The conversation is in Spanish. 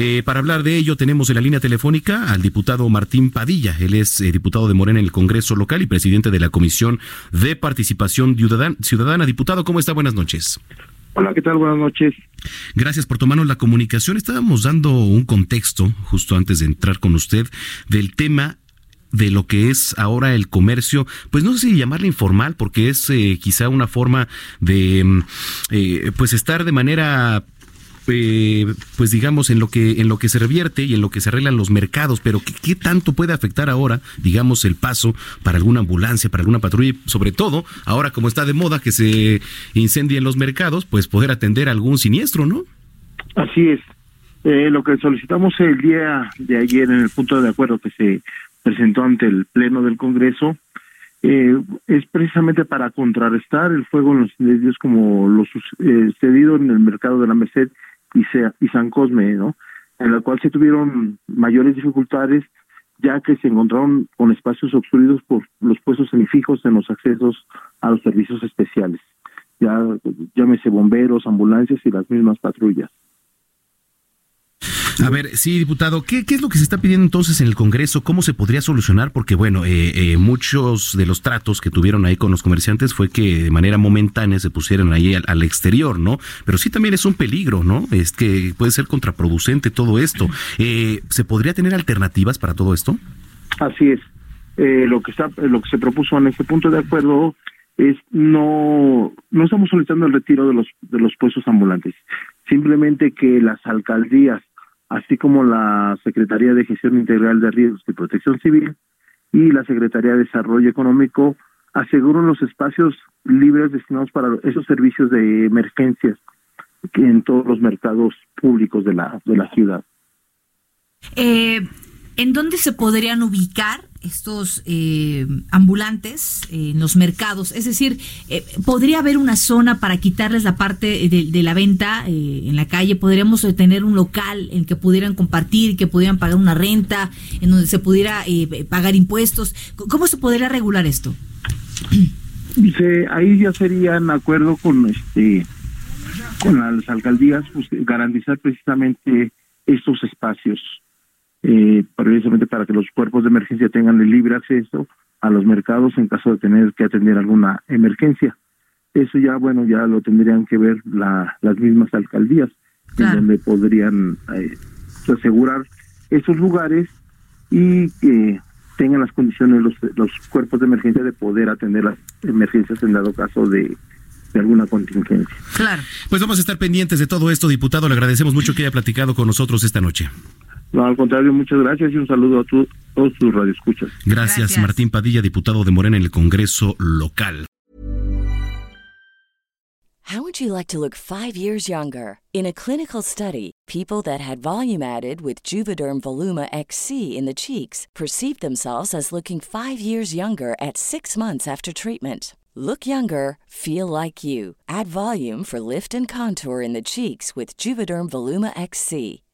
Eh, para hablar de ello tenemos en la línea telefónica al diputado Martín Padilla. Él es eh, diputado de Morena en el Congreso local y presidente de la Comisión de Participación Ciudadana. Diputado, ¿cómo está? Buenas noches. Hola, ¿qué tal? Buenas noches. Gracias por tomarnos la comunicación. Estábamos dando un contexto justo antes de entrar con usted del tema de lo que es ahora el comercio, pues no sé si llamarle informal, porque es eh, quizá una forma de mm, eh, pues estar de manera eh, pues digamos en lo que en lo que se revierte y en lo que se arreglan los mercados, pero ¿qué, tanto puede afectar ahora, digamos, el paso para alguna ambulancia, para alguna patrulla, sobre todo ahora como está de moda que se incendien los mercados, pues poder atender algún siniestro, ¿no? Así es. lo que solicitamos el día de ayer en el punto de acuerdo que se presentó ante el Pleno del Congreso, eh, es precisamente para contrarrestar el fuego en los incendios como lo eh, sucedido en el mercado de la Merced y, y San Cosme, ¿no? En la cual se tuvieron mayores dificultades ya que se encontraron con espacios obstruidos por los puestos semifijos en los accesos a los servicios especiales, ya llámese bomberos, ambulancias y las mismas patrullas. A ver, sí, diputado, ¿qué, ¿qué, es lo que se está pidiendo entonces en el Congreso? ¿Cómo se podría solucionar? Porque, bueno, eh, eh, muchos de los tratos que tuvieron ahí con los comerciantes fue que de manera momentánea se pusieran ahí al, exterior, ¿no? Pero sí también es un peligro, ¿no? Es que puede ser contraproducente todo esto. Eh, ¿Se podría tener alternativas para todo esto? Así es. lo que está, lo que se propuso en este punto de acuerdo es no no estamos solicitando el retiro de los de los puestos ambulantes simplemente que las alcaldías así como la Secretaría de Gestión Integral de Riesgos y Protección Civil y la Secretaría de Desarrollo Económico aseguran los espacios libres destinados para esos servicios de emergencias en todos los mercados públicos de la de la ciudad. Eh, ¿En dónde se podrían ubicar estos eh, ambulantes en los mercados? Es decir, eh, ¿podría haber una zona para quitarles la parte de, la venta eh, en la calle? ¿Podríamos tener un local en que pudieran compartir, que pudieran pagar una renta, en donde se pudiera pagar impuestos? ¿Cómo se podría regular esto? Dice, ahí ya sería en acuerdo con este con las alcaldías pues, garantizar precisamente estos espacios eh, precisamente para que los cuerpos de emergencia tengan el libre acceso a los mercados en caso de tener que atender alguna emergencia. Eso ya, bueno, ya lo tendrían que ver la, las mismas alcaldías, en donde podrían eh, asegurar esos lugares y que tengan las condiciones los, los cuerpos de emergencia de poder atender las emergencias en dado caso de, de alguna contingencia. Claro. Pues vamos a estar pendientes de todo esto, diputado. Le agradecemos mucho que haya platicado con nosotros esta noche. No, al contrario, muchas gracias y un saludo a todos sus radioescuchas. Gracias, gracias, Martín Padilla, diputado de Morena en el Congreso local. How would you like to look five years younger? In a clinical study, people that had volume added with Juvederm Voluma XC in the cheeks perceived themselves as looking five years younger at six months after treatment. Look younger, feel like you. Add volume for lift and contour in the cheeks with Juvederm Voluma XC.